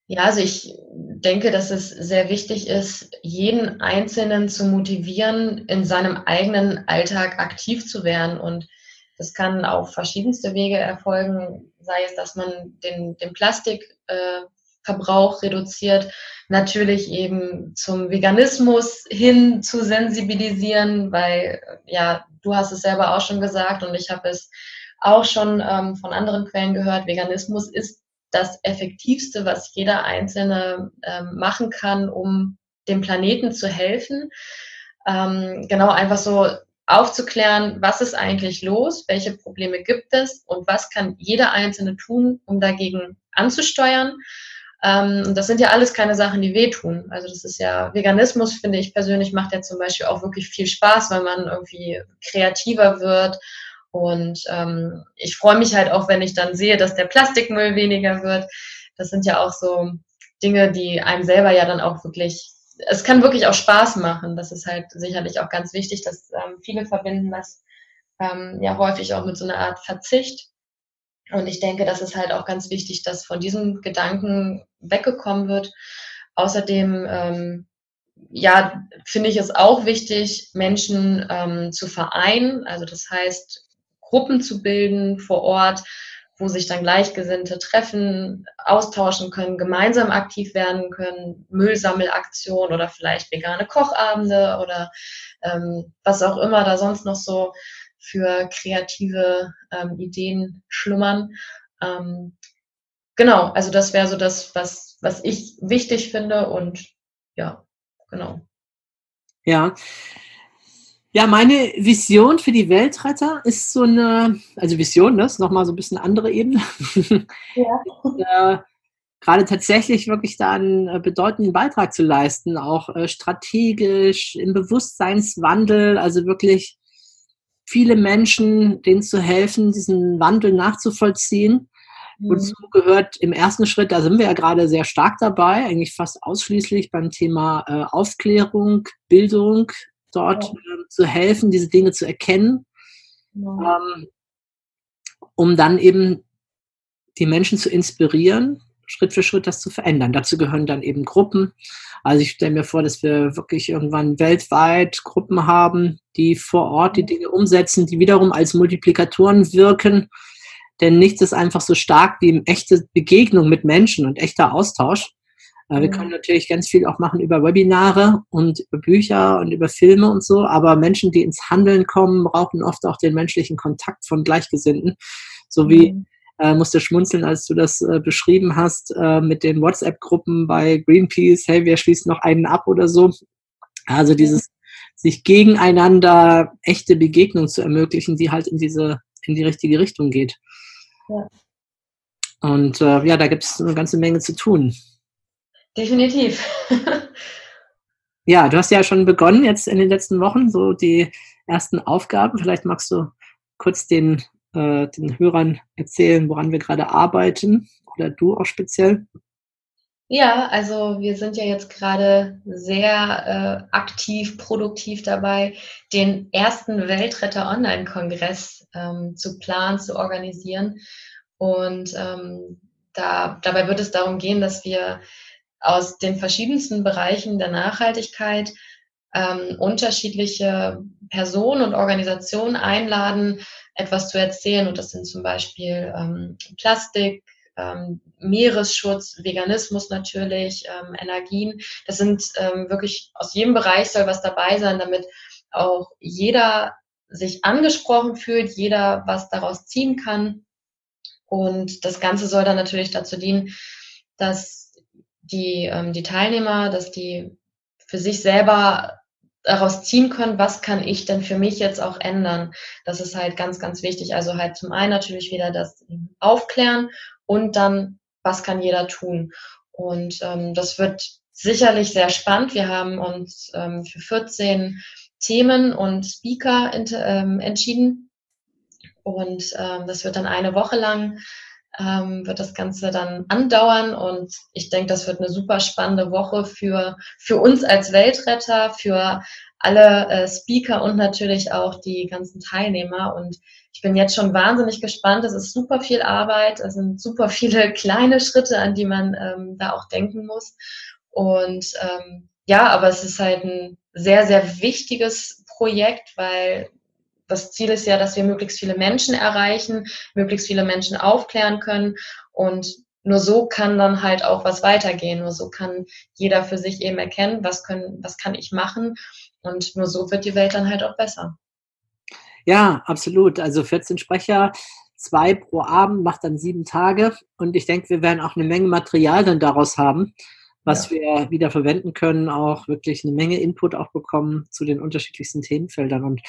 B: Ja, also ich denke, dass es sehr wichtig ist, jeden Einzelnen zu motivieren, in seinem eigenen Alltag aktiv zu werden. Und das kann auf verschiedenste Wege erfolgen, sei es, dass man den, den Plastikverbrauch äh, reduziert, natürlich eben zum Veganismus hin zu sensibilisieren, weil ja, du hast es selber auch schon gesagt und ich habe es auch schon ähm, von anderen Quellen gehört, Veganismus ist das Effektivste, was jeder Einzelne ähm, machen kann, um dem Planeten zu helfen. Ähm, genau, einfach so aufzuklären, was ist eigentlich los, welche Probleme gibt es und was kann jeder Einzelne tun, um dagegen anzusteuern. Ähm, das sind ja alles keine Sachen, die wehtun. Also das ist ja, Veganismus, finde ich persönlich, macht ja zum Beispiel auch wirklich viel Spaß, weil man irgendwie kreativer wird. Und ähm, ich freue mich halt auch, wenn ich dann sehe, dass der Plastikmüll weniger wird. Das sind ja auch so Dinge, die einem selber ja dann auch wirklich es kann wirklich auch Spaß machen. Das ist halt sicherlich auch ganz wichtig, dass ähm, viele verbinden das ähm, ja häufig auch mit so einer Art Verzicht. Und ich denke, das ist halt auch ganz wichtig, dass von diesem Gedanken weggekommen wird. Außerdem, ähm, ja, finde ich es auch wichtig, Menschen ähm, zu vereinen. Also das heißt, Gruppen zu bilden vor Ort, wo sich dann Gleichgesinnte treffen, austauschen können, gemeinsam aktiv werden können, Müllsammelaktionen oder vielleicht vegane Kochabende oder ähm, was auch immer da sonst noch so für kreative ähm, Ideen schlummern. Ähm, genau, also das wäre so das, was, was ich wichtig finde und ja, genau.
A: Ja, Ja, meine Vision für die Weltretter ist so eine, also Vision, das ist nochmal so ein bisschen andere Ebene. Ja. äh, gerade tatsächlich wirklich da einen äh, bedeutenden Beitrag zu leisten, auch äh, strategisch, im Bewusstseinswandel, also wirklich viele Menschen, denen zu helfen, diesen Wandel nachzuvollziehen. Mhm. Wozu gehört im ersten Schritt, da sind wir ja gerade sehr stark dabei, eigentlich fast ausschließlich beim Thema äh, Aufklärung, Bildung, dort ja. äh, zu helfen, diese Dinge zu erkennen, ja. ähm, um dann eben die Menschen zu inspirieren, Schritt für Schritt das zu verändern. Dazu gehören dann eben Gruppen. Also ich stelle mir vor, dass wir wirklich irgendwann weltweit Gruppen haben, die vor Ort die Dinge umsetzen, die wiederum als Multiplikatoren wirken. Denn nichts ist einfach so stark wie echte Begegnung mit Menschen und echter Austausch. Äh, wir können natürlich ganz viel auch machen über Webinare und über Bücher und über Filme und so, aber Menschen, die ins Handeln kommen, brauchen oft auch den menschlichen Kontakt von Gleichgesinnten. So wie mhm äh, musste schmunzeln, als du das äh, beschrieben hast äh, mit den WhatsApp-Gruppen bei Greenpeace, hey, wir schließen noch einen ab oder so. Also dieses sich gegeneinander echte Begegnung zu ermöglichen, die halt in diese, in die richtige Richtung geht. Ja. Und äh, ja, da gibt es eine ganze Menge zu tun.
B: Definitiv.
A: ja, du hast ja schon begonnen jetzt in den letzten Wochen, so die ersten Aufgaben. Vielleicht magst du kurz den äh, den Hörern erzählen, woran wir gerade arbeiten oder du auch speziell?
B: Ja, also wir sind ja jetzt gerade sehr äh, aktiv, produktiv dabei, den ersten Weltretter Online-Kongress ähm, zu planen, zu organisieren. Und ähm, da, dabei wird es darum gehen, dass wir aus den verschiedensten Bereichen der Nachhaltigkeit ähm, unterschiedliche Personen und Organisationen einladen, etwas zu erzählen. Und das sind zum Beispiel ähm, Plastik, ähm, Meeresschutz, Veganismus natürlich, ähm, Energien. Das sind ähm, wirklich aus jedem Bereich soll was dabei sein, damit auch jeder sich angesprochen fühlt, jeder was daraus ziehen kann. Und das Ganze soll dann natürlich dazu dienen, dass die, ähm, die Teilnehmer, dass die für sich selber daraus ziehen können, was kann ich denn für mich jetzt auch ändern. Das ist halt ganz, ganz wichtig. Also halt zum einen natürlich wieder das Aufklären und dann, was kann jeder tun. Und ähm, das wird sicherlich sehr spannend. Wir haben uns ähm, für 14 Themen und Speaker ähm, entschieden. Und ähm, das wird dann eine Woche lang ähm, wird das Ganze dann andauern und ich denke, das wird eine super spannende Woche für, für uns als Weltretter, für alle äh, Speaker und natürlich auch die ganzen Teilnehmer. Und ich bin jetzt schon wahnsinnig gespannt. Es ist super viel Arbeit. Es sind super viele kleine Schritte, an die man ähm, da auch denken muss. Und ähm, ja, aber es ist halt ein sehr, sehr wichtiges Projekt, weil das Ziel ist ja, dass wir möglichst viele Menschen erreichen, möglichst viele Menschen aufklären können und nur so kann dann halt auch was weitergehen. Nur so kann jeder für sich eben erkennen, was können, was kann ich machen. Und nur so wird die Welt dann halt auch besser.
A: Ja, absolut. Also 14 Sprecher, zwei pro Abend, macht dann sieben Tage. Und ich denke, wir werden auch eine Menge Material dann daraus haben, was ja. wir wieder verwenden können, auch wirklich eine Menge Input auch bekommen zu den unterschiedlichsten Themenfeldern. Und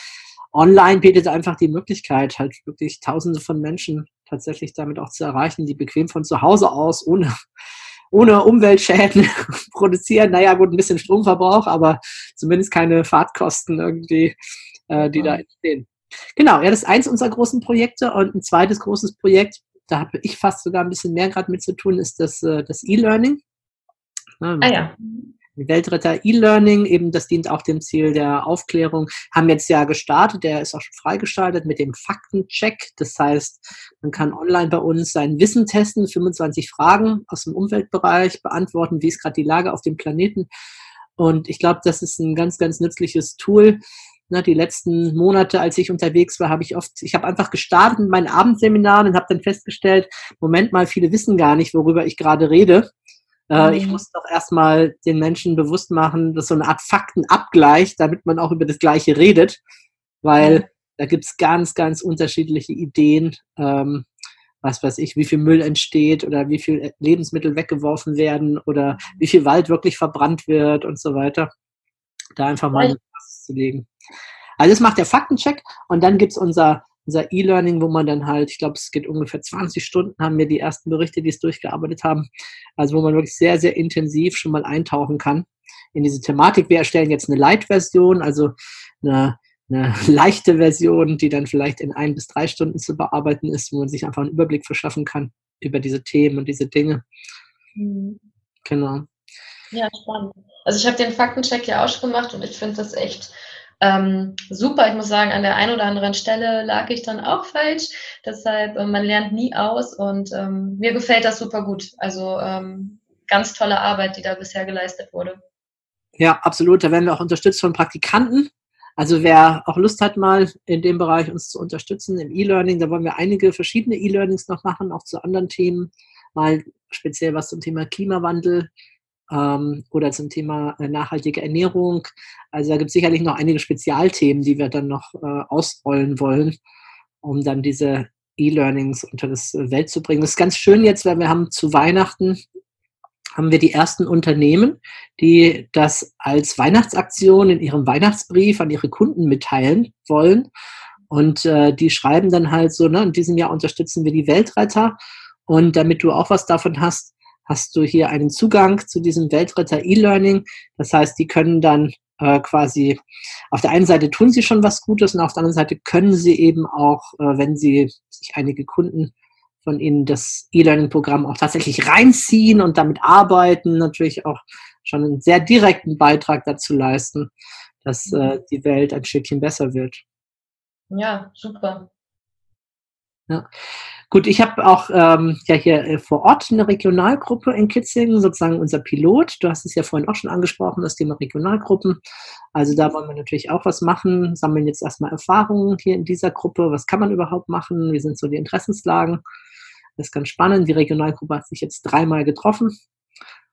A: online bietet einfach die Möglichkeit, halt wirklich Tausende von Menschen tatsächlich damit auch zu erreichen, die bequem von zu Hause aus ohne, ohne Umweltschäden produzieren. Naja, gut, ein bisschen Stromverbrauch, aber zumindest keine Fahrtkosten irgendwie, äh, die da entstehen. Genau, ja, das ist eins unserer großen Projekte und ein zweites großes Projekt, da habe ich fast sogar ein bisschen mehr gerade mit zu tun, ist das, äh, das E-Learning.
B: Ah ja.
A: Weltretter E-Learning, eben das dient auch dem Ziel der Aufklärung, haben jetzt ja gestartet, der ist auch schon freigeschaltet mit dem Faktencheck. Das heißt, man kann online bei uns sein Wissen testen, 25 Fragen aus dem Umweltbereich beantworten, wie ist gerade die Lage auf dem Planeten. Und ich glaube, das ist ein ganz, ganz nützliches Tool. Ne, die letzten Monate, als ich unterwegs war, habe ich oft, ich habe einfach gestartet mit meinen Abendseminaren und habe dann festgestellt, Moment mal, viele wissen gar nicht, worüber ich gerade rede. Äh, mhm. Ich muss doch erstmal den Menschen bewusst machen, dass so eine Art Faktenabgleich, damit man auch über das Gleiche redet, weil mhm. da gibt's ganz, ganz unterschiedliche Ideen, ähm, was weiß ich, wie viel Müll entsteht oder wie viel Lebensmittel weggeworfen werden oder wie viel Wald wirklich verbrannt wird und so weiter. Da einfach mal was zu legen. Also das macht der Faktencheck und dann gibt's unser unser E-Learning, wo man dann halt, ich glaube, es geht ungefähr 20 Stunden, haben wir die ersten Berichte, die es durchgearbeitet haben. Also wo man wirklich sehr, sehr intensiv schon mal eintauchen kann in diese Thematik. Wir erstellen jetzt eine Light-Version, also eine, eine leichte Version, die dann vielleicht in ein bis drei Stunden zu bearbeiten ist, wo man sich einfach einen Überblick verschaffen kann über diese Themen und diese Dinge. Mhm.
B: Genau. Ja, spannend. Also ich habe den Faktencheck ja auch schon gemacht und ich finde das echt ähm, super. Ich muss sagen, an der einen oder anderen Stelle lag ich dann auch falsch. Deshalb, äh, man lernt nie aus und ähm, mir gefällt das super gut. Also ähm, ganz tolle Arbeit, die da bisher geleistet wurde.
A: Ja, absolut. Da werden wir auch unterstützt von Praktikanten. Also wer auch Lust hat, mal in dem Bereich uns zu unterstützen im E-Learning, da wollen wir einige verschiedene E-Learnings noch machen, auch zu anderen Themen. Mal speziell was zum Thema Klimawandel, ähm, oder zum Thema äh, nachhaltige Ernährung. Also da gibt es sicherlich noch einige Spezialthemen, die wir dann noch äh, ausrollen wollen, um dann diese E-Learnings unter das äh, Welt zu bringen. Das ist ganz schön jetzt, weil wir haben zu Weihnachten haben wir die ersten Unternehmen, die das als Weihnachtsaktion in ihrem Weihnachtsbrief an ihre Kunden mitteilen wollen. Und äh, die schreiben dann halt so, ne, in diesem Jahr unterstützen wir die Weltretter. Und damit du auch was davon hast, hast du hier einen Zugang zu diesem Weltretter E-Learning. Das heißt, die können dann äh, quasi, auf der einen Seite tun sie schon was Gutes und auf der anderen Seite können sie eben auch, äh, wenn sie sich einige Kunden von ihnen das E-Learning-Programm auch tatsächlich reinziehen und damit arbeiten, natürlich auch schon einen sehr direkten Beitrag dazu leisten, dass äh, die Welt ein Stückchen besser wird.
B: Ja, super.
A: Ja. Gut, ich habe auch ähm, ja hier äh, vor Ort eine Regionalgruppe in Kitzingen, sozusagen unser Pilot. Du hast es ja vorhin auch schon angesprochen, das Thema Regionalgruppen. Also da wollen wir natürlich auch was machen, sammeln jetzt erstmal Erfahrungen hier in dieser Gruppe. Was kann man überhaupt machen? Wie sind so die Interessenslagen? Das ist ganz spannend. Die Regionalgruppe hat sich jetzt dreimal getroffen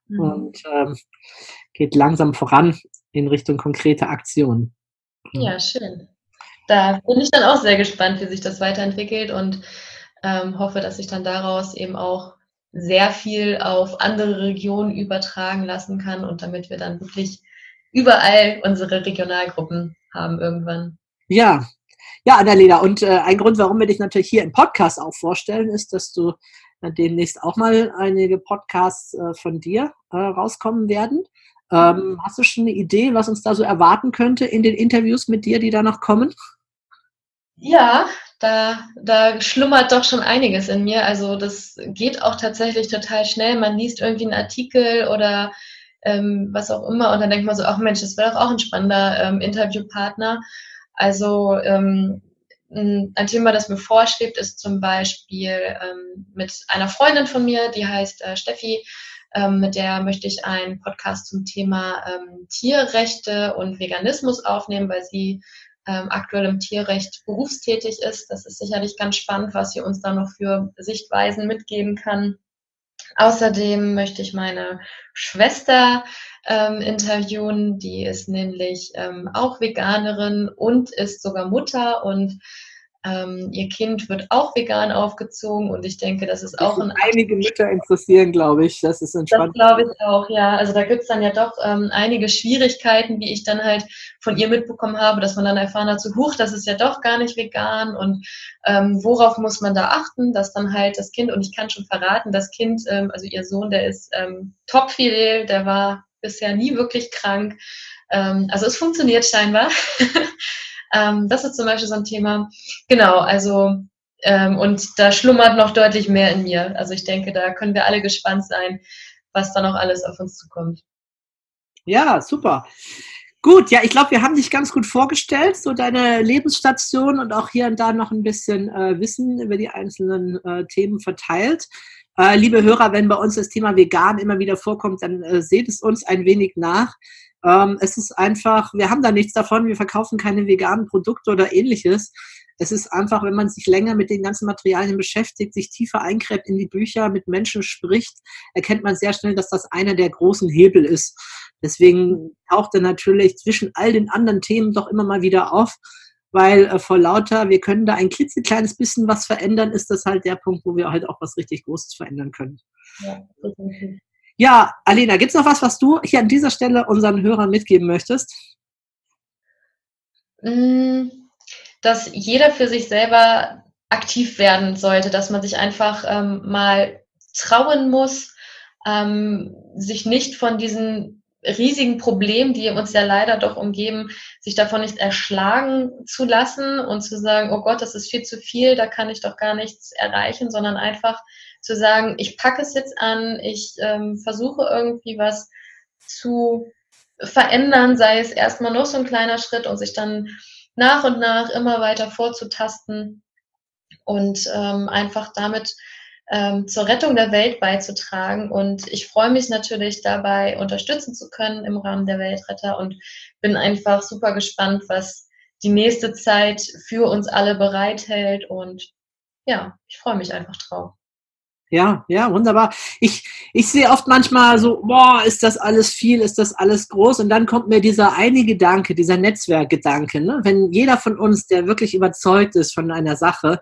A: mhm. und ähm, geht langsam voran in Richtung konkrete Aktionen.
B: Ja, schön. Da bin ich dann auch sehr gespannt, wie sich das weiterentwickelt und ähm, hoffe, dass ich dann daraus eben auch sehr viel auf andere Regionen übertragen lassen kann und damit wir dann wirklich überall unsere Regionalgruppen haben irgendwann.
A: Ja, ja, Annalena, und äh, ein Grund, warum wir dich natürlich hier im Podcast auch vorstellen, ist, dass du äh, demnächst auch mal einige Podcasts äh, von dir äh, rauskommen werden. Ähm, hast du schon eine Idee, was uns da so erwarten könnte in den Interviews mit dir, die da noch kommen?
B: Ja, da, da schlummert doch schon einiges in mir. Also das geht auch tatsächlich total schnell. Man liest irgendwie einen Artikel oder ähm, was auch immer und dann denkt man so, ach Mensch, das wäre doch auch ein spannender ähm, Interviewpartner. Also ähm, ein Thema, das mir vorschwebt, ist zum Beispiel ähm, mit einer Freundin von mir, die heißt äh, Steffi, ähm, mit der möchte ich einen Podcast zum Thema ähm, Tierrechte und Veganismus aufnehmen, weil sie ähm, aktuell im Tierrecht berufstätig ist. Das ist sicherlich ganz spannend, was sie uns da noch für Sichtweisen mitgeben kann. Außerdem möchte ich meine Schwester ähm, interviewen. Die ist nämlich ähm, auch Veganerin und ist sogar Mutter und ähm, ihr Kind wird auch vegan aufgezogen und ich denke, das ist das auch ein.
A: Einige Mütter interessieren, glaube ich. Das ist entspannt.
B: Das glaube ich auch, ja. Also da gibt es dann ja doch ähm, einige Schwierigkeiten, wie ich dann halt von ihr mitbekommen habe, dass man dann erfahren hat, so huch, das ist ja doch gar nicht vegan und ähm, worauf muss man da achten, dass dann halt das Kind, und ich kann schon verraten, das Kind, ähm, also ihr Sohn, der ist ähm, top fidel, der war bisher nie wirklich krank. Ähm, also es funktioniert scheinbar. Ähm, das ist zum Beispiel so ein Thema. Genau, also ähm, und da schlummert noch deutlich mehr in mir. Also ich denke, da können wir alle gespannt sein, was da noch alles auf uns zukommt.
A: Ja, super. Gut, ja, ich glaube, wir haben dich ganz gut vorgestellt, so deine Lebensstation und auch hier und da noch ein bisschen äh, Wissen über die einzelnen äh, Themen verteilt. Äh, liebe Hörer, wenn bei uns das Thema vegan immer wieder vorkommt, dann äh, seht es uns ein wenig nach. Ähm, es ist einfach, wir haben da nichts davon, wir verkaufen keine veganen Produkte oder ähnliches. Es ist einfach, wenn man sich länger mit den ganzen Materialien beschäftigt, sich tiefer eingräbt in die Bücher, mit Menschen spricht, erkennt man sehr schnell, dass das einer der großen Hebel ist. Deswegen taucht er natürlich zwischen all den anderen Themen doch immer mal wieder auf, weil äh, vor lauter, wir können da ein klitzekleines bisschen was verändern, ist das halt der Punkt, wo wir halt auch was richtig Großes verändern können. Ja. Ja, Alena, gibt es noch was, was du hier an dieser Stelle unseren Hörern mitgeben möchtest?
B: Mm, dass jeder für sich selber aktiv werden sollte, dass man sich einfach ähm, mal trauen muss, ähm, sich nicht von diesen riesigen Problemen, die uns ja leider doch umgeben, sich davon nicht erschlagen zu lassen und zu sagen, oh Gott, das ist viel zu viel, da kann ich doch gar nichts erreichen, sondern einfach zu sagen, ich packe es jetzt an, ich ähm, versuche irgendwie was zu verändern, sei es erstmal noch so ein kleiner Schritt und sich dann nach und nach immer weiter vorzutasten und ähm, einfach damit ähm, zur Rettung der Welt beizutragen. Und ich freue mich natürlich dabei, unterstützen zu können im Rahmen der Weltretter und bin einfach super gespannt, was die nächste Zeit für uns alle bereithält. Und ja, ich freue mich einfach drauf.
A: Ja, ja, wunderbar. Ich, ich sehe oft manchmal so, boah, ist das alles viel, ist das alles groß? Und dann kommt mir dieser eine Gedanke, dieser Netzwerkgedanke. Ne? Wenn jeder von uns, der wirklich überzeugt ist von einer Sache,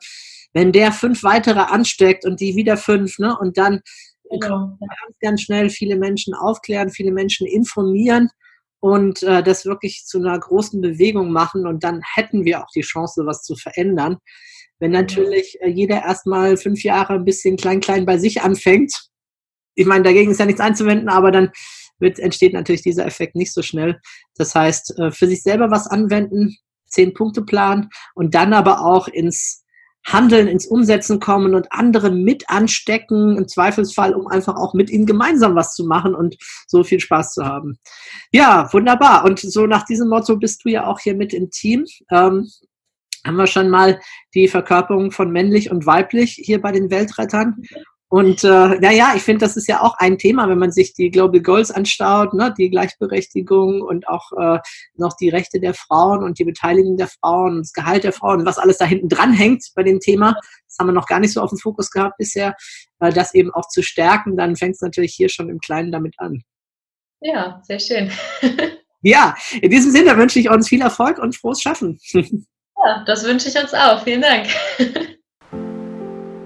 A: wenn der fünf weitere ansteckt und die wieder fünf, ne, und dann genau. ganz, ganz schnell viele Menschen aufklären, viele Menschen informieren und äh, das wirklich zu einer großen Bewegung machen und dann hätten wir auch die Chance, was zu verändern. Wenn natürlich äh, jeder erstmal fünf Jahre ein bisschen klein, klein bei sich anfängt, ich meine, dagegen ist ja nichts einzuwenden, aber dann wird, entsteht natürlich dieser Effekt nicht so schnell. Das heißt, äh, für sich selber was anwenden, zehn Punkte Plan und dann aber auch ins Handeln, ins Umsetzen kommen und andere mit anstecken, im Zweifelsfall, um einfach auch mit ihnen gemeinsam was zu machen und so viel Spaß zu haben. Ja, wunderbar. Und so nach diesem Motto bist du ja auch hier mit im Team. Ähm, haben wir schon mal die Verkörperung von männlich und weiblich hier bei den Weltrettern. Und äh, naja, ich finde, das ist ja auch ein Thema, wenn man sich die Global Goals anschaut, ne, die Gleichberechtigung und auch äh, noch die Rechte der Frauen und die Beteiligung der Frauen das Gehalt der Frauen, was alles da hinten dran hängt bei dem Thema. Das haben wir noch gar nicht so auf dem Fokus gehabt bisher, äh, das eben auch zu stärken, dann fängt es natürlich hier schon im Kleinen damit an.
B: Ja, sehr schön.
A: ja, in diesem Sinne wünsche ich uns viel Erfolg und frohes Schaffen.
B: ja, das wünsche ich uns auch. Vielen Dank.